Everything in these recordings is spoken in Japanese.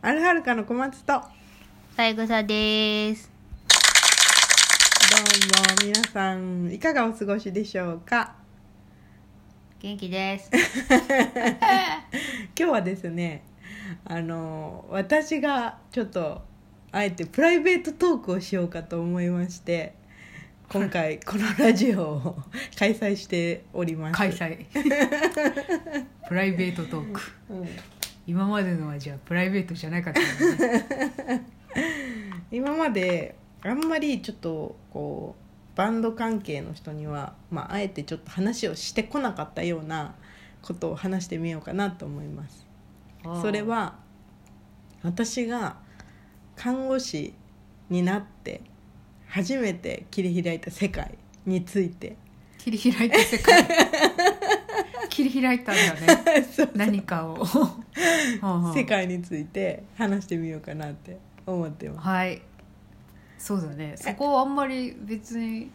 アルハルカの小松とどう三枝です。も皆さんいかがお過ごしでしょうか？元気です。今日はですねあの私がちょっとあえてプライベートトークをしようかと思いまして今回 このラジオを開催しております開催。プライベートトーク。うん今までのはじゃあプライベートじゃなかったのね。今まであんまりちょっとこうバンド関係の人には、まあ、あえてちょっと話をしてこなかったようなことを話してみようかなと思います。それは私が看護師になって初めて切り開いた世界について切り開いた世界。切り開いたんだね。そう何かを。世界について話してみようかなって思ってます。はい。そうだね。そこはあんまり別に。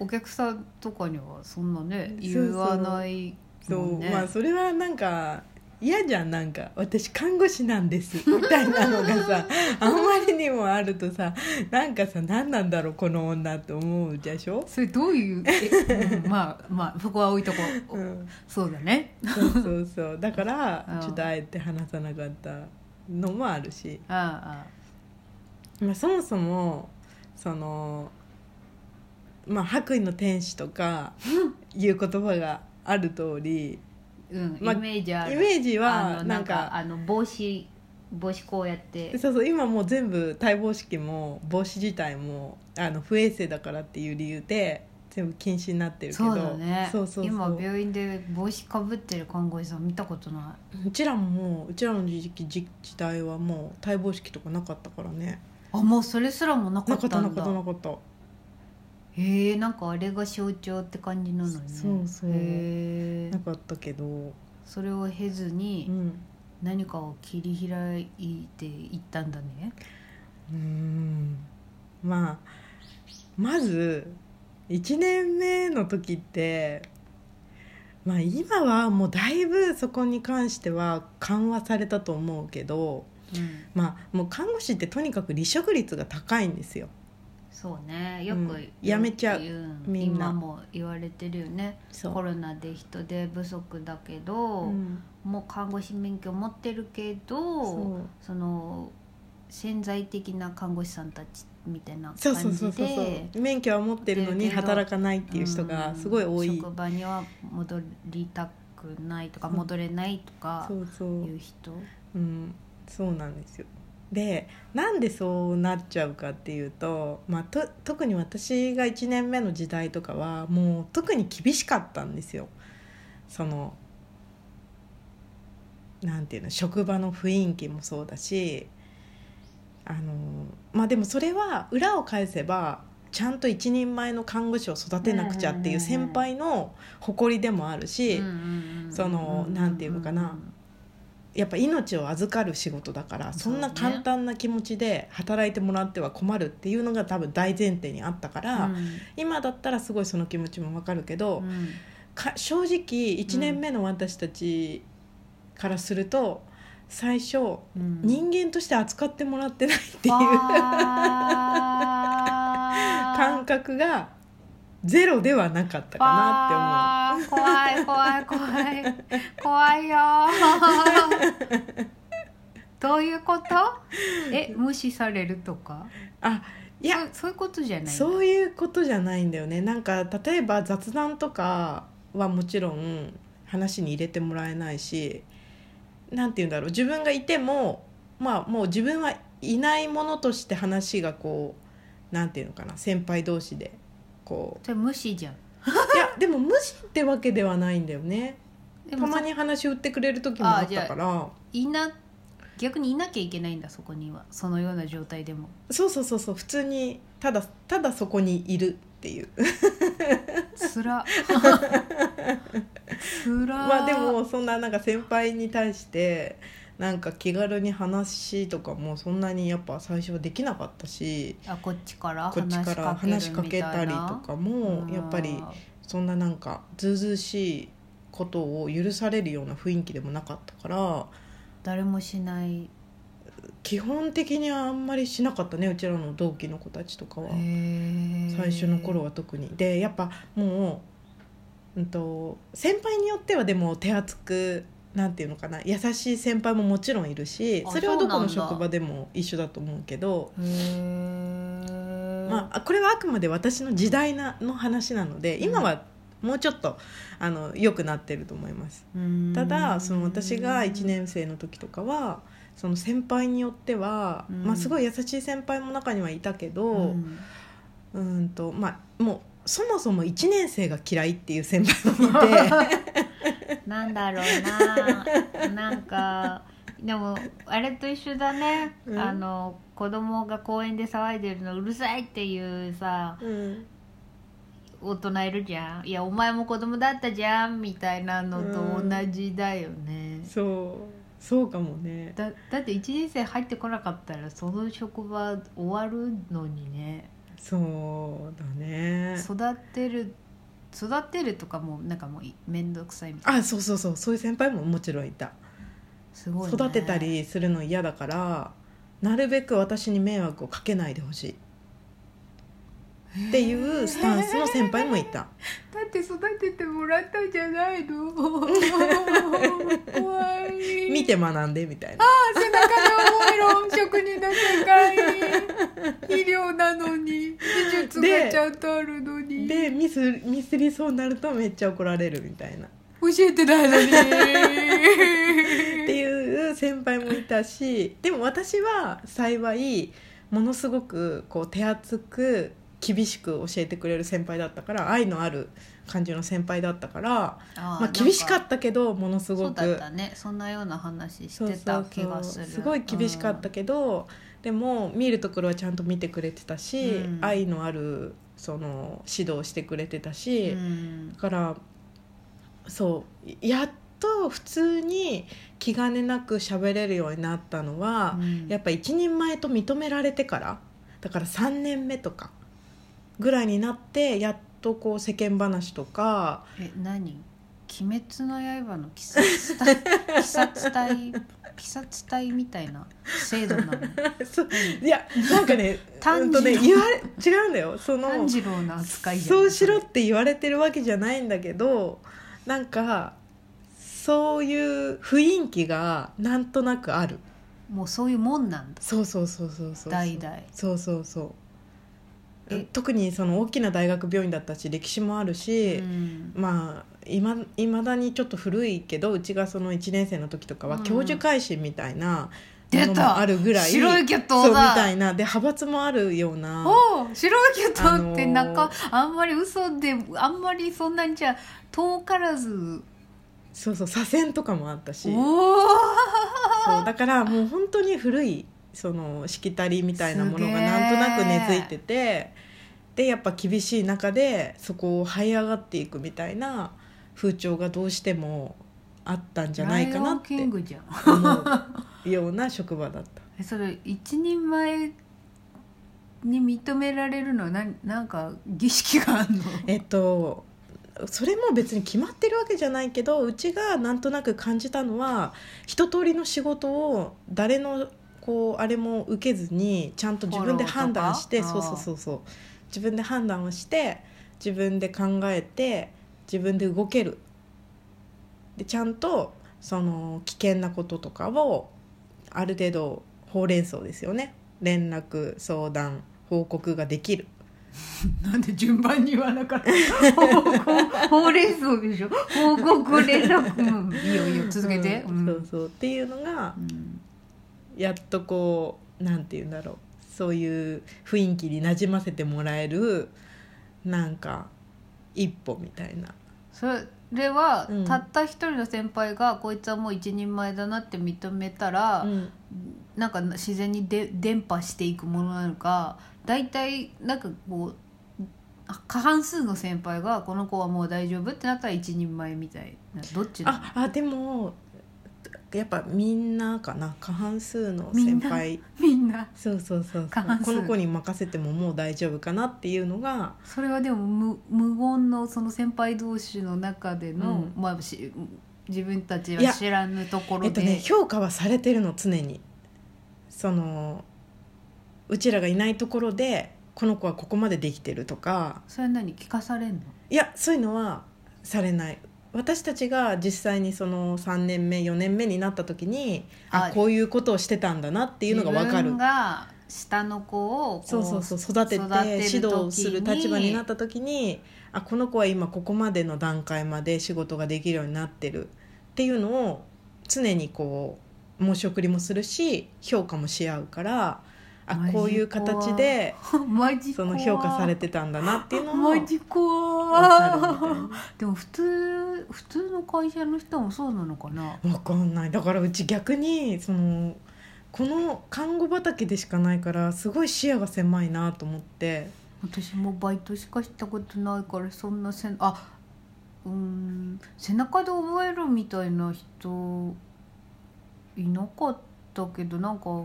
お客さんとかにはそんなね言わないそう。まあそれはなんか嫌じゃんなんか。私看護師なんです。みたいなのがさ あんまりにもあるとさなんかさ何なんだろうこの女って思うでしょ、それどういう、えうんまあまあそこは置いとこう。うん、そうだね。そうそうそう。だからうん。ちょっとあえて話さなかったのもあるし、ああまあ、そもそもそのまあ白衣の天使とかいう言葉がある通りうん、まあイメージある。イメージあはのなんかかあの帽子帽子こうやって。そうそう今もう全部待望式も帽子自体もあの不衛生だからっていう理由で全部禁止になってるけど。そうだね。そうそうそう。今病院で帽子かぶってる看護師さん見たことなうちらももううちらの時期時時代はもう待望式とかなかったからね。いあもうそれすらもなかなったんだ。かったなかったなかったへえんかあれが象徴って感じなのね。そうそう。なかったけど。それを経ずうにん。何かを切り開いていったんだね。うん。まあまず1年目の時ってまあ今はもうだいぶそこに関しては緩和されたと思うけどうん。まあもう看護師ってとにかく離職率が高いんですよそうね。よく、うんやめちゃう。うんみんな。今も言われてるよね。そう。コロナで人手不足だけど、うん。もう看護師免許持ってるけどそう。その潜在的な看護師さんたちみたいなそう感じそうそうそう。で免許は持ってるのに働かないっていう人がすごい多い、うん職場には戻りたくないとかそう戻れないとかそうそういう人。うん、そうなんですよでなんでそうなっちゃうかっていうと、まあ、と特に私が1年目の時代とかはもう特に厳しかったんですよ。そのなんていうの職場の雰囲気もそうだしあのまあでもそれは裏を返せばちゃんと一人前の看護師を育てなくちゃっていう先輩の誇りでもあるし、そのなんていうのかなやっぱ命を預かる仕事だからそんな簡単な気持ちで働いてもらっては困るっていうのが多分大前提にあったから、うん。今だったらすごいその気持ちもわかるけど、うん。か正直1年目の私たちからすると最初、うん。人間として扱ってもらってないっていう 感覚がゼロではなかったかなって思う。怖い怖い怖い怖いよ。ーどういうこと？え無視されるとか？あいやそういうことじゃないそういうことじゃないんだよね。なんか例えば雑談とかはもちろん話に入れてもらえないしなんて言うんだろう。自分がいてもまあもう自分はいないものとして話がこうなんていうのかな。先輩同士でこそれ無視じゃん。う いやでも無視ってわけではないんだよね。たまに話売ってくれる時もあったから。いな逆にいなきゃいけないんだそこには。そのような状態でも。そうそうそうそう普通にただただそこにいるっていう。つら。つらまあでもそんななんか先輩に対してなんか気軽に話とかもそんなにやっぱ最初はできなかったしあこっちからこっちから話しかけたりとかもやっぱりそんななんかずうずうしいことを許されるような雰囲気でもなかったから誰もしない。基本的にはあんまりしなかったねうちらの同期の子たちとかは。最初の頃は特に。でやっぱもう、うん、と先輩によってはでも手厚くなんていうのかな優しい先輩ももちろんいるしあそれはどこの職場でも一緒だと思うけどまあ、これはあくまで私の時代なの話なので今はもうちょっとあの良くなってると思います。ただその私が1年生の時とかはその先輩によっては、うん。まあ、すごい優しい先輩も中にはいたけど、うん。うんとまあもうそもそも1年生が嫌いっていう先輩もいて なんだろうな。なんかでもあれと一緒だね、うん。あの子供が公園で騒いでるのうるさいっていうさうん。大人いるじゃん。いやお前も子供だったじゃんみたいなのと同じだよね、そう。そうかもね。だだって1年生入ってこなかったらその職場終わるのにね。そうだね。育てる育てるとかもなんかもうい面倒くさいみたいな。あそうそうそう。そういう先輩ももちろんいた。すごい、ね、育てたりするの嫌だからなるべく私に迷惑をかけないでほしい。っていうスタンスの先輩もいた。だって育ててもらったんじゃないの。怖い。見て学んでみたいな。背中で思いろ職人の世界。医療なのに。技術がちゃんとあるのに。でミスミスりそうになるとめっちゃ怒られるみたいな。っ教えてないのに。ていう先輩もいたし。でも私は幸いものすごくこう手厚く厳しく教えてくれる先輩だったから愛のある感じの先輩だったからあまあ、厳しかたったけどものすごそうだっくたね。そんなような話してた気がする。すごい厳しかったけど、でも見るところはちゃんと見てくれてたし、うん。愛のあるその指導してくれてたうし、ん。だからそうやっと普通に気兼ねなく喋れるようになったのは、うん。やっぱ一人前と認められてから。だから3年目とかぐらいになってやっとこう世間話とかえ何？鬼滅の刃の鬼殺隊鬼殺隊鬼殺隊みたいな制度なの？そういやなんかね 炭うんとね言われ違うんだよ。その炭治郎の扱いじゃんそうしろって言われてるわけじゃないんだけどなんかそういう雰囲気がなんとなくある。もうそういうもんなんだ。そうそうそうそうそう代々。そうそうそう。え特にその大きな大学病院だったし歴史もあるし、うん。まあいま未だにちょっと古いけどうちがその1年生の時とかはうん。教授会心みたいなのもあるぐらい白い巨頭そうみだたいな。で派閥もあるような白い巨頭ってあのーなんか、あんまり嘘であんまりそんなにじゃあ遠からず。そうそう左遷とかもあったし。そうだからもう本当に古いそのしきたりみたいなものがなんとなく根付いててでやっぱ厳しい中でそこを這い上がっていくみたいな風潮がどうしてもあったんじゃないかなって思うような職場だった。え それ一人前に認められるのはなんなんか儀式があんの？えっとそれも別に決まってるわけじゃないけどうちがなんとなく感じたのは一通りの仕事を誰のこうあれも受けずにちゃんと自分で判断してそうそうそうそう。自分で判断をして自分で考えて自分で動ける。でちゃんとその危険なこととかをある程度ほうれん草ですよね。連絡相談報告ができる。なんで順番に言わなかった？ほうれん草でしょ？報告連絡うんいいよいいよ続けて、うん。そうそう。っていうのがうんやっとこうなんて言うんだろうそういう雰囲気になじませてもらえるなんか一歩みたいなそれは、うん。たった一人の先輩がこいつはもう一人前だなって認めたら、うん。なんか自然にで伝播していくものなのか大体なんかこう過半数の先輩がこの子はもう大丈夫ってなったら一人前みたいな。どっちなの？ああでもやっぱみんなかな？過半数の先輩。みんなそうそうそうこの子に任せてももう大丈夫かなっていうのが。それはでも無無言のその先輩同士の中での、うん。まあ、し自分たちは知らぬところで、えっとね評価はされてるの常に。そのうちらがいないところでこの子はここまでできてるとか。それは何？聞かされんの？いやそういうのはされない私たちが実際にその3年目4年目になった時にああこういうことをしてたんだなっていうのが分かる。自分が下の子をこそうそうそう育てて指導する立場になっった時にあこの子は今ここまでの段階まで仕事ができるようになってるっていうのを常にこう申し送りもするし評価もし合うからあこういう形で その評価されてたんだなっていうのをマジ怖分かるみたいなでも普通普通の会社の人もそうなのかな？わかんない。だからうち逆にそのこの看護畑でしかないからすごい視野が狭いなと思って。私もバイトしかしたことないからそんなせんあうん背中で覚えるみたいな人いなかったけどなんか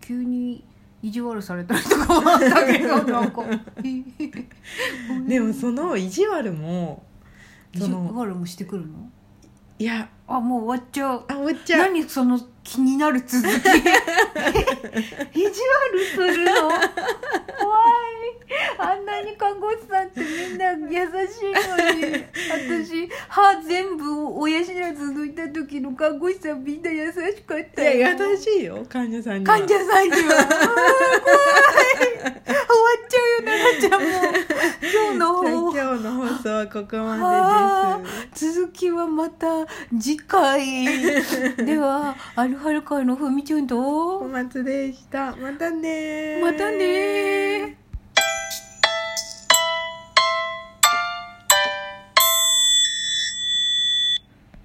急に意地悪されたりとかもあったけどなんか。でもその意地悪も意地悪もしてくるの？いや。あもう終わっちゃう。あおっちゃん何その気になる続き。意地悪するの？あんなに看護師さんってみんな優しいのに私歯全部親知らず抜いた時の看護師さんみんな優しかったいやよ優しいよ。患者さんには。患者さんには。怖い。終わっちゃうよ奈々ちゃんも。今日のじゃあ方今日の放送はここあまでです。続きはまた次回。ではアルファル会のふみちゃんと。小松でした。またねまたね